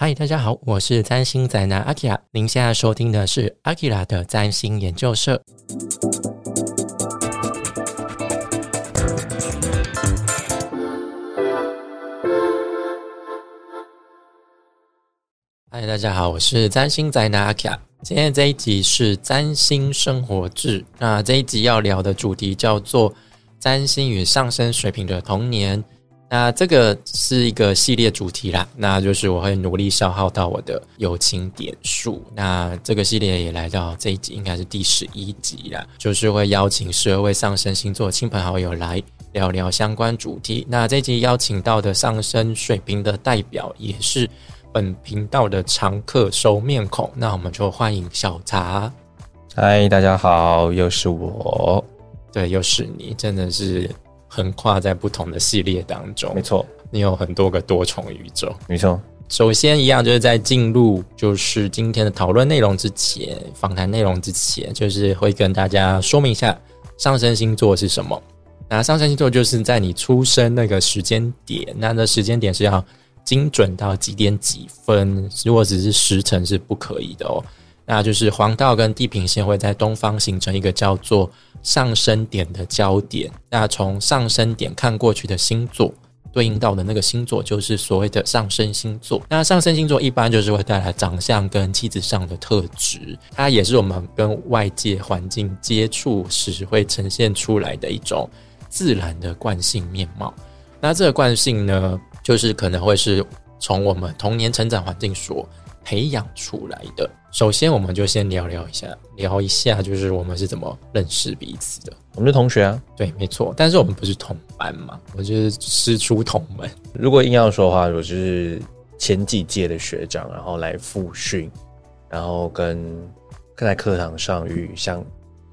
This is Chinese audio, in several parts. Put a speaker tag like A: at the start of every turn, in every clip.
A: 嗨，大家好，我是占星宅男阿 k 拉。您现在收听的是阿 k 拉的占星研究社。嗨，大家好，我是占星宅男阿 k 拉。今天这一集是占星生活志。那这一集要聊的主题叫做占星与上升水平的童年。那这个是一个系列主题啦，那就是我会努力消耗到我的友情点数。那这个系列也来到这一集，应该是第十一集啦，就是会邀请十二位上升星座亲朋好友来聊聊相关主题。那这集邀请到的上升水平的代表，也是本频道的常客熟面孔。那我们就欢迎小茶。
B: 嗨，大家好，又是我，
A: 对，又是你，真的是。横跨在不同的系列当中，
B: 没错，
A: 你有很多个多重宇宙，
B: 没错。
A: 首先，一样就是在进入就是今天的讨论内容之前，访谈内容之前，就是会跟大家说明一下上升星座是什么。那上升星座就是在你出生那个时间点，那那时间点是要精准到几点几分，如果只是时辰是不可以的哦。那就是黄道跟地平线会在东方形成一个叫做上升点的焦点。那从上升点看过去的星座，对应到的那个星座就是所谓的上升星座。那上升星座一般就是会带来长相跟气质上的特质，它也是我们跟外界环境接触时会呈现出来的一种自然的惯性面貌。那这个惯性呢，就是可能会是从我们童年成长环境所。培养出来的。首先，我们就先聊聊一下，聊一下，就是我们是怎么认识彼此的。
B: 我们是同学啊，
A: 对，没错。但是我们不是同班嘛，我就是师出同门。
B: 如果硬要说的话，我就是前几届的学长，然后来复训，然后跟在课堂上与相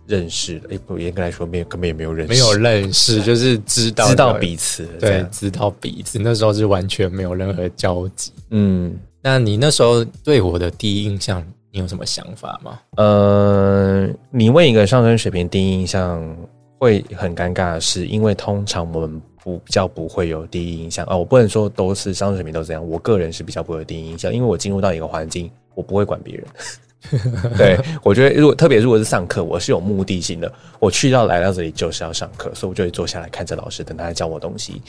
B: 认识的。哎，不严格来说，没有根本也没有认识，
A: 没有认识，就是知道
B: 知道彼此，
A: 对，知道彼此。那时候是完全没有任何交集。嗯。那你那时候对我的第一印象，你有什么想法吗？
B: 呃，你问一个上升水平第一印象会很尴尬的是，因为通常我们不比较不会有第一印象哦。我不能说都是上升水平都这样，我个人是比较不会有第一印象，因为我进入到一个环境，我不会管别人。对我觉得，如果特别如果是上课，我是有目的性的，我去到来到这里就是要上课，所以我就会坐下来看着老师，等他来教我东西。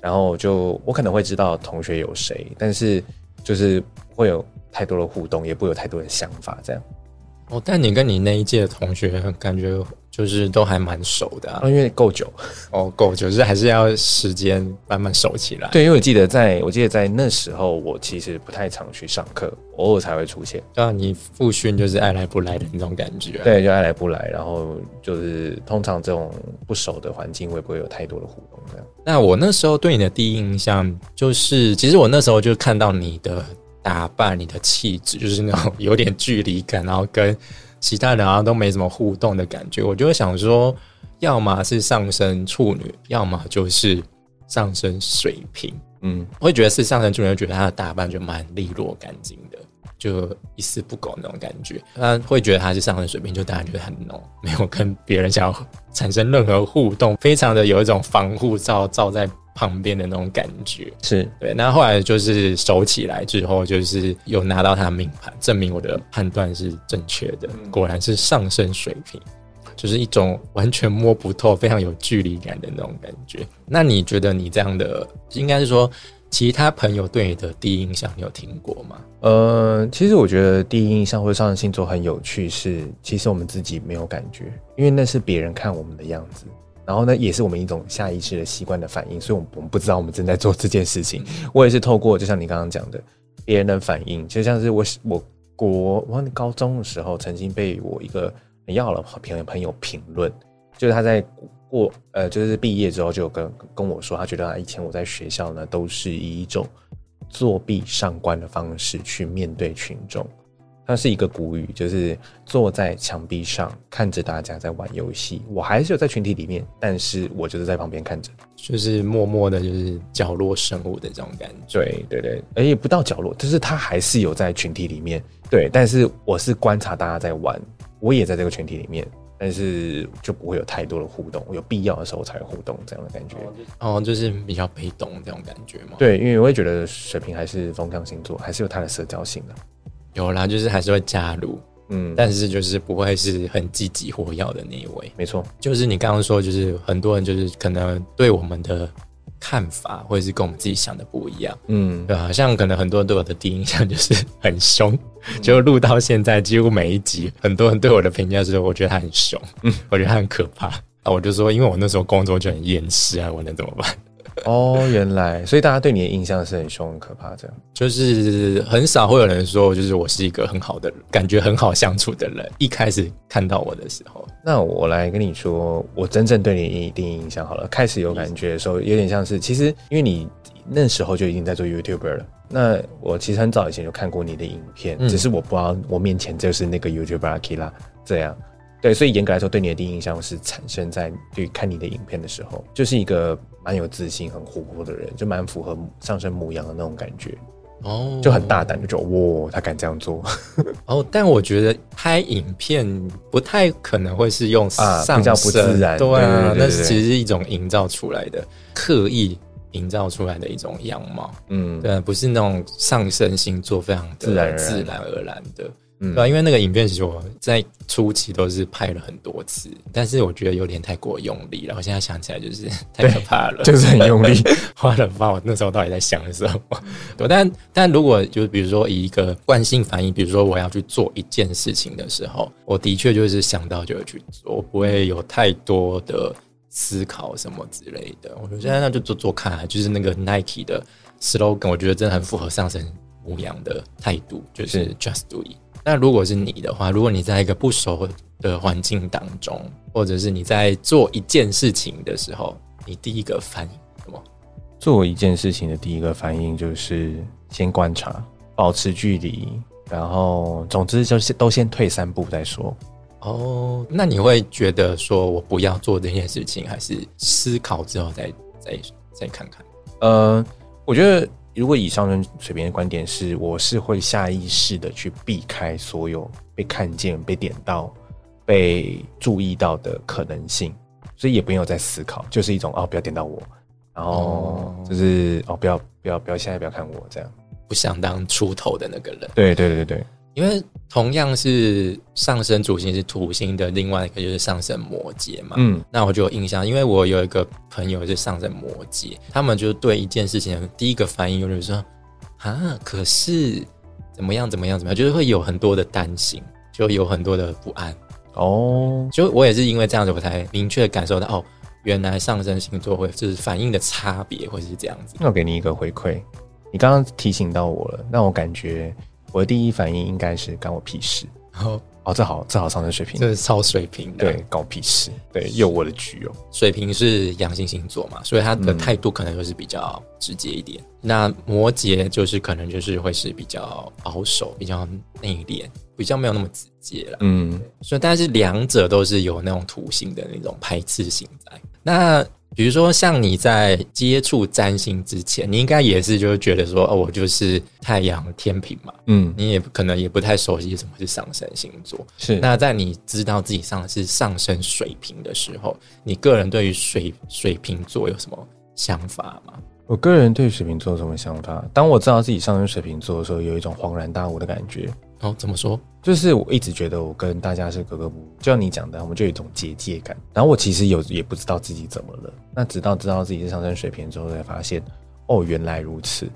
B: 然后就我可能会知道同学有谁，但是。就是会有太多的互动，也不会有太多的想法，这样。
A: 哦，但你跟你那一届的同学感觉就是都还蛮熟的，
B: 因为够久。
A: 哦，够久，就是还是要时间慢慢熟起来。
B: 对，因为我记得在我记得在那时候，我其实不太常去上课，偶尔才会出现。
A: 对啊，你复训就是爱来不来的那种感觉。
B: 对，就爱来不来，然后就是通常这种不熟的环境，会不会有太多的互动？这样。
A: 那我那时候对你的第一印象就是，其实我那时候就看到你的。打扮你的气质，就是那种有点距离感，然后跟其他人好像都没什么互动的感觉。我就会想说，要么是上升处女，要么就是上升水瓶。嗯，会觉得是上升处女，觉得她的打扮就蛮利落干净的，就一丝不苟那种感觉。他会觉得他是上升水平，就当然觉得很浓，没有跟别人想要产生任何互动，非常的有一种防护罩罩在。旁边的那种感觉
B: 是
A: 对，那后来就是熟起来之后，就是有拿到他的命盘，证明我的判断是正确的，果然是上升水平，就是一种完全摸不透、非常有距离感的那种感觉。那你觉得你这样的，应该是说其他朋友对你的第一印象，你有听过吗？
B: 呃，其实我觉得第一印象或者上升星座很有趣，是其实我们自己没有感觉，因为那是别人看我们的样子。然后呢，也是我们一种下意识的习惯的反应，所以，我我们不知道我们正在做这件事情。我也是透过，就像你刚刚讲的，别人的反应，就像是我我国我高中的时候，曾经被我一个很要的朋友朋友评论，就是他在过呃，就是毕业之后就跟跟我说，他觉得他以前我在学校呢，都是以一种作弊上官的方式去面对群众。它是一个古语，就是坐在墙壁上看着大家在玩游戏，我还是有在群体里面，但是我就是在旁边看着，
A: 就是默默的，就是角落生物的这种感觉。
B: 对对对，而且，不到角落，就是他还是有在群体里面，对，但是我是观察大家在玩，我也在这个群体里面。但是就不会有太多的互动，有必要的时候才会互动这样的感觉。
A: 哦，就是比较被动这种感觉吗？
B: 对，因为我会觉得水瓶还是风象星座，还是有它的社交性的。
A: 有啦，就是还是会加入，
B: 嗯，
A: 但是就是不会是很积极活跃的那一位。
B: 没错，
A: 就是你刚刚说，就是很多人就是可能对我们的看法，或者是跟我们自己想的不一样，
B: 嗯，
A: 对好、像可能很多人对我的第一印象就是很凶，就录到现在，几乎每一集，很多人对我的评价是，我觉得他很凶，嗯，我觉得他很可怕。啊，我就说，因为我那时候工作就很厌世啊，我能怎么办？
B: 哦，原来，所以大家对你的印象是很凶、很可怕这样。
A: 就是很少会有人说，就是我是一个很好的人，感觉很好相处的人。一开始看到我的时候，
B: 那我来跟你说，我真正对你第一印象好了。开始有感觉的时候，有点像是，其实因为你那时候就已经在做 YouTuber 了。那我其实很早以前就看过你的影片，
A: 嗯
B: 只是我不知道我面前就是那个 YouTuber Akira 这样。对，所以严格来说，对你的第一印象是产生在对看你的影片的时候，就是一个蛮有自信、很活泼的人，就蛮符合上升母羊的那种感觉，
A: 哦，
B: 就很大胆，就觉得哇，他敢这样做。
A: 哦，但我觉得拍影片不太可能会是用上
B: 啊比较不自然
A: 对啊，那是其实是一种营造出来的，刻意营造出来的一种样貌，
B: 嗯，
A: 对啊，不是那种上升星座非常的
B: 自然。
A: 自然而然的。
B: 嗯
A: 对啊，因为那个影片其实我在初期都是拍了很多次，但是我觉得有点太过用力了。我现在想起来就是太可怕了，
B: 就是很用力。
A: 花了发，我那时候到底在想什么？对，但但如果就比如说以一个惯性反应，比如说我要去做一件事情的时候，我的确就是想到就会去做，我不会有太多的思考什么之类的。我觉得那就做做看啊，就是那个 Nike 的 slogan，我觉得真的很符合上升母羊的态度，就是
B: 是
A: just do it。那如果是你的话，如果你在一个不熟的环境当中，或者是你在做一件事情的时候，你第一个反应什么？
B: 做一件事情的第一个反应就是先观察，保持距离，然后总之就是都先退三步再说。
A: 哦，那你会觉得说我不要做这件事情，还是思考之后再再再看看？
B: 呃，我觉得如果以上升水平的观点是，我是会下意识的去避开所有被看见、被点到、被注意到的可能性，所以也没有在思考，就是一种哦，不要点到我，然后
A: 哦。
B: 就是哦，不要不要不要现在不要看我这样。
A: 不想当出头的那个人，
B: 对对对对，
A: 因为同样是上升主星是土星的，另外一个就是上升摩羯嘛。
B: 嗯
A: 那我就有印象，因为我有一个朋友是上升摩羯，他们就对一件事情的第一个反应就是说啊，可是怎么样怎么样怎么样，就是会有很多的担心，就有很多的不安。
B: 哦，
A: 就我也是因为这样子，我才明确感受到哦，原来上升星座会就是反应的差别会是这样子。
B: 那我给你一个回馈，你刚刚提醒到我了，让我感觉我的第一反应应该是干我屁事。
A: 然后
B: 哦，这好，这好上升水平，
A: 这是超水平的，
B: 对，搞屁事，对，有我的局哦。
A: 水平是阳性星座嘛，所以他的
B: 嗯
A: 态度可能就是比较直接一点。那摩羯就是可能就是会是比较保守、比较内敛、比较没有那么直接了。
B: 嗯，
A: 所以，但是两者都是有那种土性的那种排斥性在。那比如说，像你在接触占星之前，你应该也是就是觉得说，哦，我就是太阳天平嘛，
B: 嗯，
A: 你也可能也不太熟悉什么是上升星座。
B: 是
A: 那在你知道自己上是上升水瓶的时候，你个人对于水水瓶座有什么想法吗？
B: 我个人对水瓶座有什么想法？当我知道自己上升水瓶座的时候，有一种恍然大悟的感觉。
A: 哦，怎么说？
B: 就是我一直觉得我跟大家是格格不入，就像你讲的，我们就有一种结界感。然后我其实有也不知道自己怎么了，那直到知道自己是上升水平之后，才发现哦，原来如此。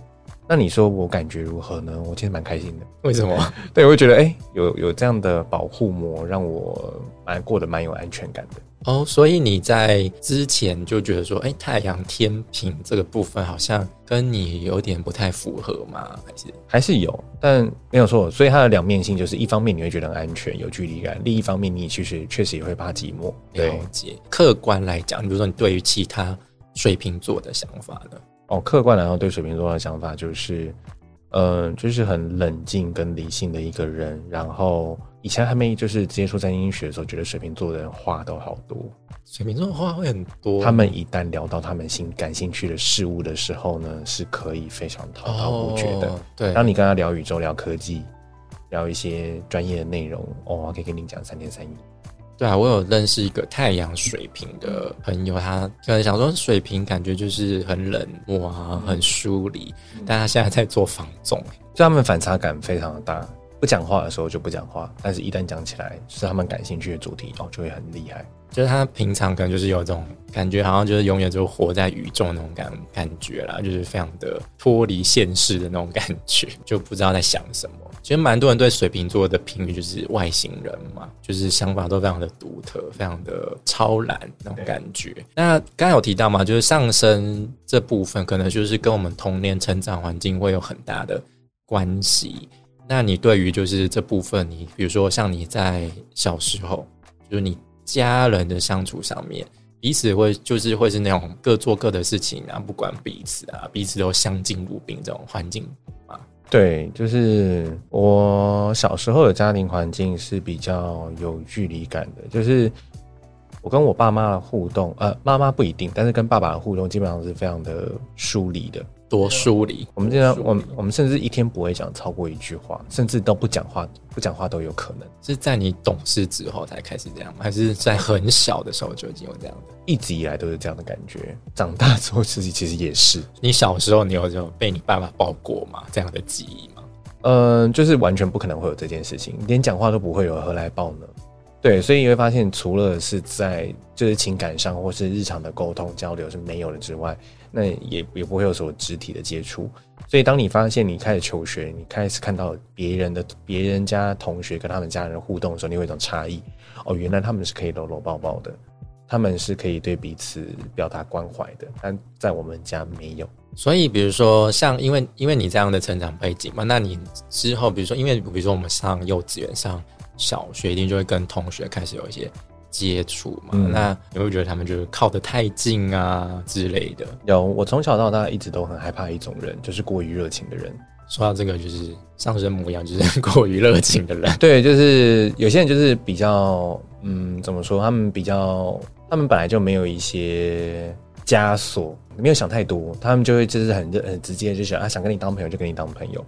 B: 那你说我感觉如何呢？我其实蛮开心的。
A: 为什么？
B: 对，我会觉得哎、有有这样的保护膜，让我蛮过得蛮有安全感的。
A: 哦，所以你在之前就觉得说，哎，太阳天平这个部分好像跟你有点不太符合吗？还是
B: 还是有，但没有错。所以它的两面性就是，一方面你会觉得很安全、有距离感；另一方面，你其实确实也会怕寂寞。对
A: 了，解？客观来讲，比如说你对于其他水瓶座的想法呢？
B: 哦，客观来说，对水瓶座的想法就是，呃，就是很冷静跟理性的一个人。然后以前还没就是接触占星学的时候，觉得水瓶座的人话都好多。
A: 水瓶座的话会很多，
B: 他们一旦聊到他们心感兴趣的事物的时候呢，是可以非常滔滔不绝的。
A: 哦对，
B: 当你跟他聊宇宙、聊科技、聊一些专业的内容，哦，可以跟你讲三天三夜。
A: 对啊，我有认识一个太阳水瓶的朋友，他可能想说水瓶感觉就是很冷漠啊，很疏离，但他现在在做防重，
B: 就他们反差感非常的大。不讲话的时候就不讲话，但是一旦讲起来是他们感兴趣的主题哦，就会很厉害。
A: 就是他平常可能就是有这种感觉，好像就是永远就活在宇宙那种感感觉啦，就是非常的脱离现实的那种感觉，就不知道在想什么。其实蛮多人对水瓶座的评语就是外星人嘛，就是想法都非常的独特，非常的超然那种感觉。那刚才有提到嘛，就是上升这部分可能就是跟我们童年成长环境会有很大的关系。那你对于就是这部分，你比如说像你在小时候，就是你家人的相处上面，彼此会就是会是那种各做各的事情啊，不管彼此啊，彼此都相敬如宾这种环境啊。
B: 对，就是我小时候的家庭环境是比较有距离感的，就是我跟我爸妈的互动，呃，妈妈不一定，但是跟爸爸的互动基本上是非常的疏离的。
A: 多疏离。
B: 我们经常，我们我们甚至一天不会讲超过一句话，甚至都不讲话，不讲话都有可能。
A: 是在你懂事之后才开始这样吗？还是在很小的时候就已经有这样的？
B: 一直以来都是这样的感觉。长大之后自己其实也是。
A: 你小时候你有这种被你爸爸抱过吗？这样的记忆吗？
B: 嗯，就是完全不可能会有这件事情，连讲话都不会有，何来抱呢？对，所以你会发现，除了是在就是情感上或是日常的沟通交流是没有的之外。那也也不会有什么肢体的接触，所以当你发现你开始求学，你开始看到别人的别人家同学跟他们家人互动的时候，你会有一种差异。哦，原来他们是可以搂搂抱抱的，他们是可以对彼此表达关怀的，但在我们家没有。
A: 所以，比如说像因为因为你这样的成长背景嘛，那你之后比如说因为比如说我们上幼稚园、上小学，一定就会跟同学开始有一些。接触嘛，那你会觉得他们就是靠得太近啊之类的？
B: 有，我从小到大一直都很害怕一种人，就是过于热情的人。
A: 说到这个，就是上升模样，就是过于热情的人。
B: 对，就是有些人就是比较，嗯，怎么说？他们比较，他们本来就没有一些枷锁，没有想太多，他们就会就是很很直接，就想啊，想跟你当朋友就跟你当朋友。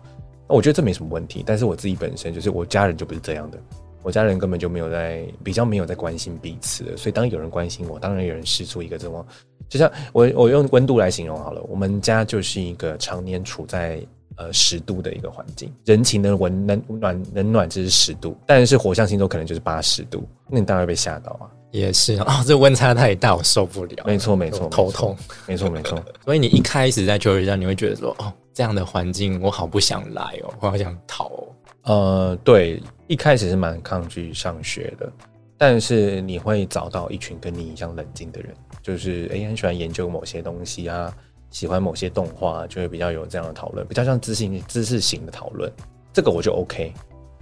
B: 我觉得这没什么问题，但是我自己本身就是我家人就不是这样的。我家人根本就没有在比较没有在关心彼此的，所以当有人关心我，当然有人施出一个这么，就像我我用温度来形容好了，我们家就是一个常年处在呃十度的一个环境，人情的温冷暖冷暖就是十度，但是火象星座可能就是八十度，那你当然会被吓到啊。
A: 也是啊，这温差太大，我受不了。
B: 没错没错，
A: 头痛。
B: 没错没错，
A: 所以你一开始在求学上，你会觉得说，哦，这样的环境我好不想来哦，我好想逃。哦。
B: 呃，对。一开始是蛮抗拒上学的，但是你会找到一群跟你一样冷静的人，就是诶很喜欢研究某些东西啊，喜欢某些动画，就会比较有这样的讨论，比较像知性知识型的讨论，这个我就 OK。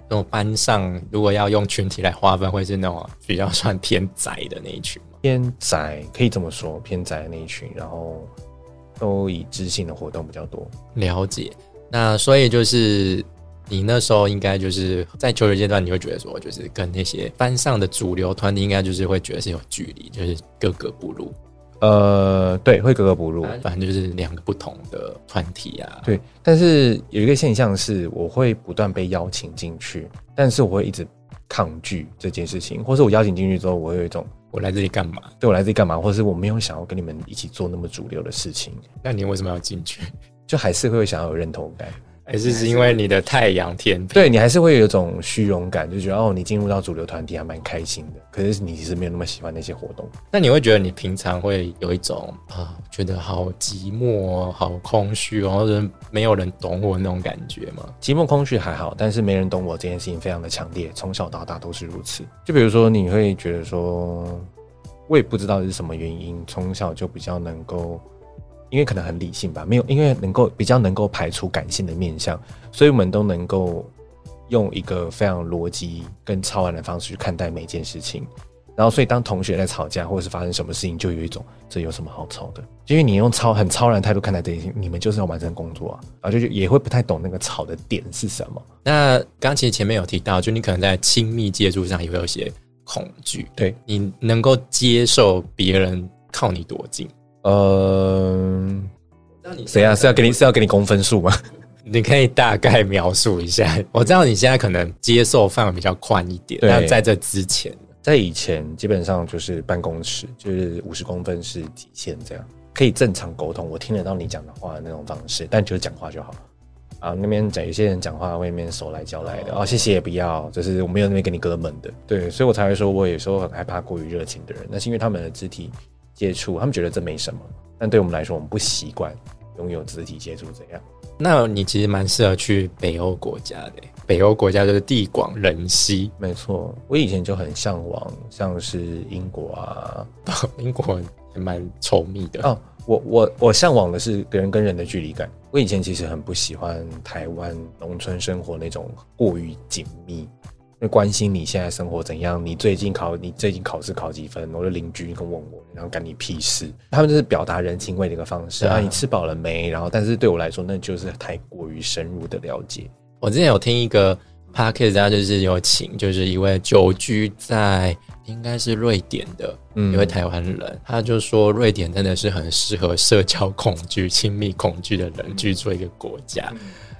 A: 那种班上如果要用群体来划分，会是那种比较算偏宅的那一群吗？
B: 偏宅可以这么说，偏宅的那一群，然后都以知性的活动比较多。
A: 了解，那所以就是。你那时候应该就是在求学阶段，你会觉得说，就是跟那些班上的主流团体，应该就是会觉得是有距离，就是格格不入。
B: 呃，对，会格格不入。
A: 反正就是两个不同的团体啊。
B: 对，但是有一个现象是，我会不断被邀请进去，但是我会一直抗拒这件事情，或是我邀请进去之后，我有一种
A: 我来这里干嘛？
B: 对我来这里干嘛？或者是我没有想要跟你们一起做那么主流的事情。
A: 那你为什么要进去？
B: 就还是会想要有认同感。
A: 还是是因为你的太阳天平，
B: 对你还是会有一种虚荣感，就觉得哦，你进入到主流团体还蛮开心的。可是你其实没有那么喜欢那些活动。
A: 那你会觉得你平常会有一种啊，觉得好寂寞、好空虚，或者没有人懂我那种感觉吗？
B: 寂寞、空虚还好，但是没人懂我这件事情非常的强烈，从小到大都是如此。就比如说，你会觉得说，我也不知道是什么原因，从小就比较能够。因为可能很理性吧，没有因为能够比较能够排除感性的面相，所以我们都能够用一个非常逻辑跟超然的方式去看待每件事情。然后，所以当同学在吵架或者是发生什么事情，就有一种这有什么好吵的？因为你用超很超然态度看待这件事情，你们就是要完成工作啊，然后就也会不太懂那个吵的点是什么。
A: 那刚其实前面有提到，就你可能在亲密接触上也会有些恐惧，
B: 对
A: 你能够接受别人靠你多近？
B: 呃，谁啊？是要给你是要给你公分数吗？
A: 你可以大概描述一下。我知道你现在可能接受范围比较宽一点，但在这之前，
B: 在以前基本上就是办公室，就是五十公分是极限，这样可以正常沟通，我听得到你讲的话的那种方式，但就是讲话就好。啊，那边讲有些人讲话外面手来脚来的，哦，谢谢也不要，就是我没有那边跟你哥们的，对，所以我才会说，我有时候很害怕过于热情的人，那是因为他们的肢体接触，他们觉得这没什么，但对我们来说，我们不习惯拥有肢体接触这样。
A: 那你其实蛮适合去北欧国家的，北欧国家就是地广人稀，
B: 没错。我以前就很向往，像是英国啊，
A: 英国也蛮稠密的
B: 哦。我我我向往的是人跟人的距离感。我以前其实很不喜欢台湾农村生活那种过于紧密，会关心你现在生活怎样，你最近考你最近考试考几分，我的邻居跟问我，然后干你屁事。他们就是表达人情味的一个方式啊，你吃饱了没？然后，但是对我来说，那就是太过于深入的了解。
A: 我之前有听一个 podcast，他就是有请，就是一位久居在。应该是瑞典的一位台湾人，他就说瑞典真的是很适合社交恐惧、亲密恐惧的人居住一个国家。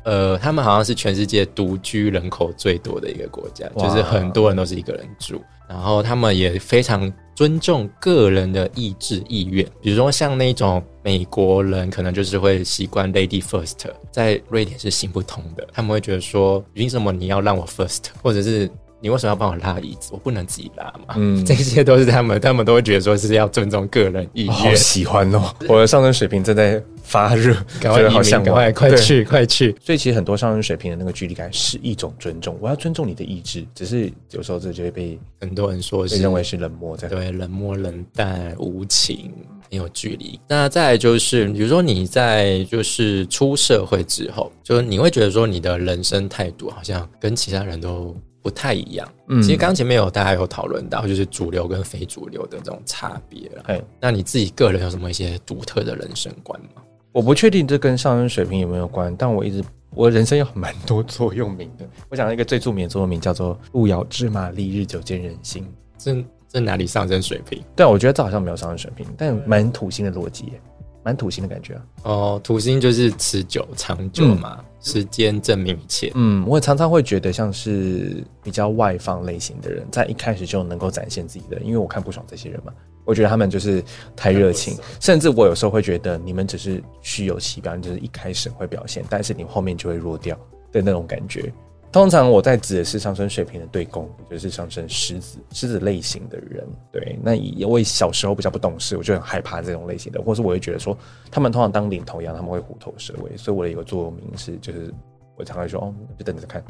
A: 呃，他们好像是全世界独居人口最多的一个国家，就是很多人都是一个人住。然后他们也非常尊重个人的意志意愿，比如说像那种美国人可能就是会习惯 lady first，在瑞典是行不通的。他们会觉得说，凭什么你要让我 first，或者是？你为什么要帮我拉椅子？我不能自己拉嘛？嗯，这些都是他们，他们都会觉得说是要尊重个人意愿。
B: 好喜欢哦！我的上升水平正在发热，
A: 赶快好向快快去快去！
B: 所以其实很多上升水平的那个距离感是一种尊重，我要尊重你的意志。只是有时候这就会被
A: 很多人说是
B: 认为是冷漠，在
A: 对冷漠、冷淡、无情、很有距离。那再就是，比如说你在就是出社会之后，就是你会觉得说你的人生态度好像跟其他人都。不太一样，嗯，其实刚前面有大家有讨论到，就是主流跟非主流的这种差别了。哎，那你自己个人有什么一些独特的人生观吗？
B: 我不确定这跟上升水平有没有关，但我一直我人生有蛮多座右铭的。我讲一个最著名的座右铭叫做“路遥知马力，日久见人心”。
A: 这这哪里上升水平？
B: 对，我觉得这好像没有上升水平，但蛮土星的逻辑。蛮土星的感觉啊！
A: 哦，土星就是持久、长久嘛，时间证明一切。
B: 嗯，我常常会觉得像是比较外放类型的人，在一开始就能够展现自己的，因为我看不爽这些人嘛，我觉得他们就是太热情，甚至我有时候会觉得你们只是虚有其表，就是一开始会表现，但是你后面就会弱掉的那种感觉。通常我在指的是上升水平的对宫，就是上升狮子狮子类型的人。对，那我小时候比较不懂事，我就很害怕这种类型的，或是我会觉得说，他们通常当领头羊，他们会虎头蛇尾。所以我的一个座右铭是，就是我常常说，哦，就等着看，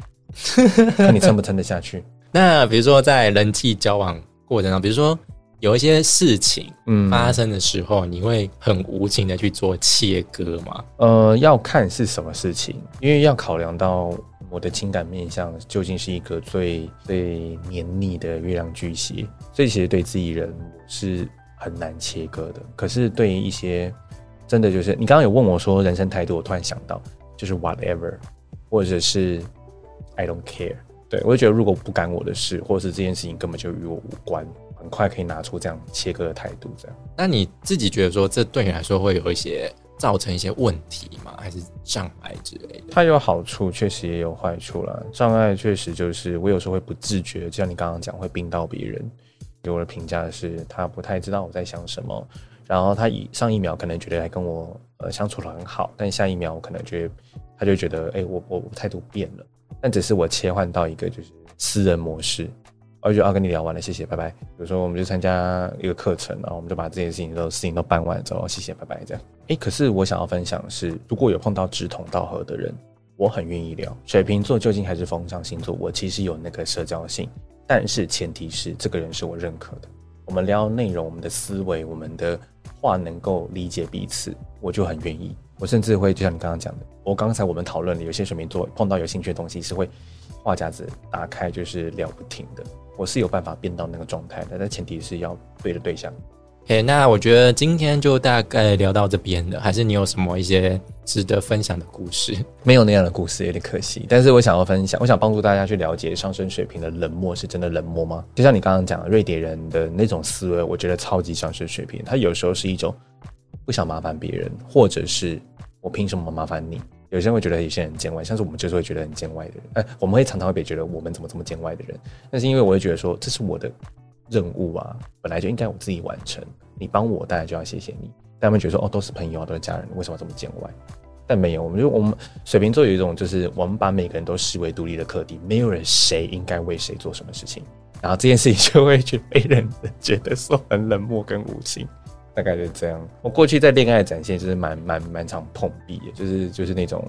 B: 看你撑不撑得下去。
A: 那比如说在人际交往过程中，比如说有一些事情发生的时候，你会很无情的去做切割吗？
B: 呃，要看是什么事情，因为要考量到。我的情感面相究竟是一个最最黏腻的月亮巨蟹，所以其实对自己人是很难切割的。可是对于一些真的就是你刚刚有问我说人生态度，我突然想到就是 whatever，或者是 I don't care。对我就觉得如果不干我的事，或者是这件事情根本就与我无关，很快可以拿出这样切割的态度。这样，
A: 那你自己觉得说这对你来说会有一些？造成一些问题吗？还是障碍之类的？
B: 它有好处，确实也有坏处了。障碍确实就是我有时候会不自觉，就像你刚刚讲，会冰到别人。给我的评价是，他不太知道我在想什么。然后他以上一秒可能觉得还跟我呃相处的很好，但下一秒我可能觉得他就觉得，哎，我我态度变了。但只是我切换到一个就是私人模式。我就要跟你聊完了，谢谢，拜拜。比如说，我们就参加一个课程，然后我们就把这件事情都事情都办完之后，谢谢，拜拜，这样。哎，可是我想要分享的是，如果有碰到志同道合的人，我很愿意聊。水瓶座究竟还是风象星座？我其实有那个社交性，但是前提是这个人是我认可的。我们聊内容，我们的思维，我们的话能够理解彼此，我就很愿意。我甚至会就像你刚刚讲的，我刚才我们讨论的，有些水瓶座碰到有兴趣的东西，是会话匣子打开，就是聊不停的。我是有办法变到那个状态的，但前提是要对的对象。
A: 诶，那我觉得今天就大概聊到这边了。还是你有什么一些值得分享的故事？
B: 没有那样的故事，有点可惜。但是我想要分享，我想帮助大家去了解上升水平的冷漠是真的冷漠吗？就像你刚刚讲，瑞典人的那种思维，我觉得超级上升水平。他有时候是一种不想麻烦别人，或者是我凭什么麻烦你？有些人会觉得有些人见外，像是我们就是会觉得很见外的人。哎，我们会常常会被觉得我们怎么这么见外的人。那是因为我会觉得说，这是我的任务啊，本来就应该我自己完成，你帮我，当然就要谢谢你。但他们觉得说，哦，都是朋友啊，都是家人，为什么这么见外？但没有，我们就我们水瓶座有一种，就是我们把每个人都视为独立的课题，没有人谁应该为谁做什么事情，然后这件事情就会去被人 觉得说很冷漠跟无情，大概就是这样。我过去在恋爱展现就是蛮蛮蛮常碰壁的，就是就是那种，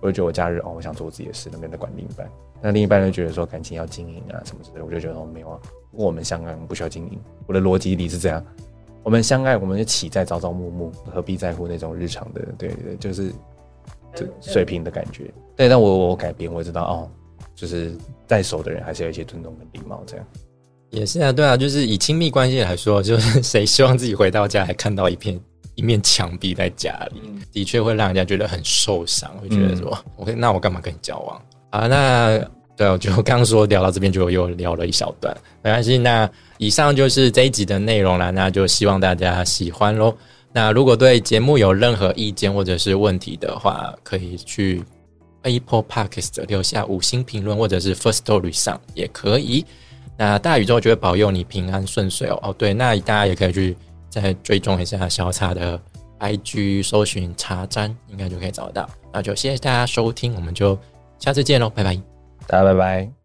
B: 我就觉得我假日哦，我想做我自己的事，那边在管另一半，那另一半就觉得说感情要经营啊什么之类的，我就觉得哦没有啊，我们相爱不需要经营，我的逻辑里是这样，我们相爱我们就起在朝朝暮暮，何必在乎那种日常的？对对，就是。水平的感觉，对，但我我改变，我知道哦，就是在熟的人还是有一些尊重跟礼貌，这样
A: 也是啊，对啊，就是以亲密关系来说，就是 谁希望自己回到家还看到一片一面墙壁在家里，的确会让人家觉得很受伤，会觉得说，我那我干嘛跟你交往啊？那对，我就刚刚说聊到这边就又聊了一小段，没关系，那以上就是这一集的内容了，那就希望大家喜欢喽。那如果对节目有任何意见或者是问题的话，可以去 Apple Podcast 留下五星评论，或者是 First Story 上也可以。那大宇宙就会保佑你平安顺遂哦。哦，对，那大家也可以去再追踪一下小茶的 IG，搜寻茶詹，应该就可以找到。那就谢谢大家收听，我们就下次见喽，拜拜，
B: 大家拜拜。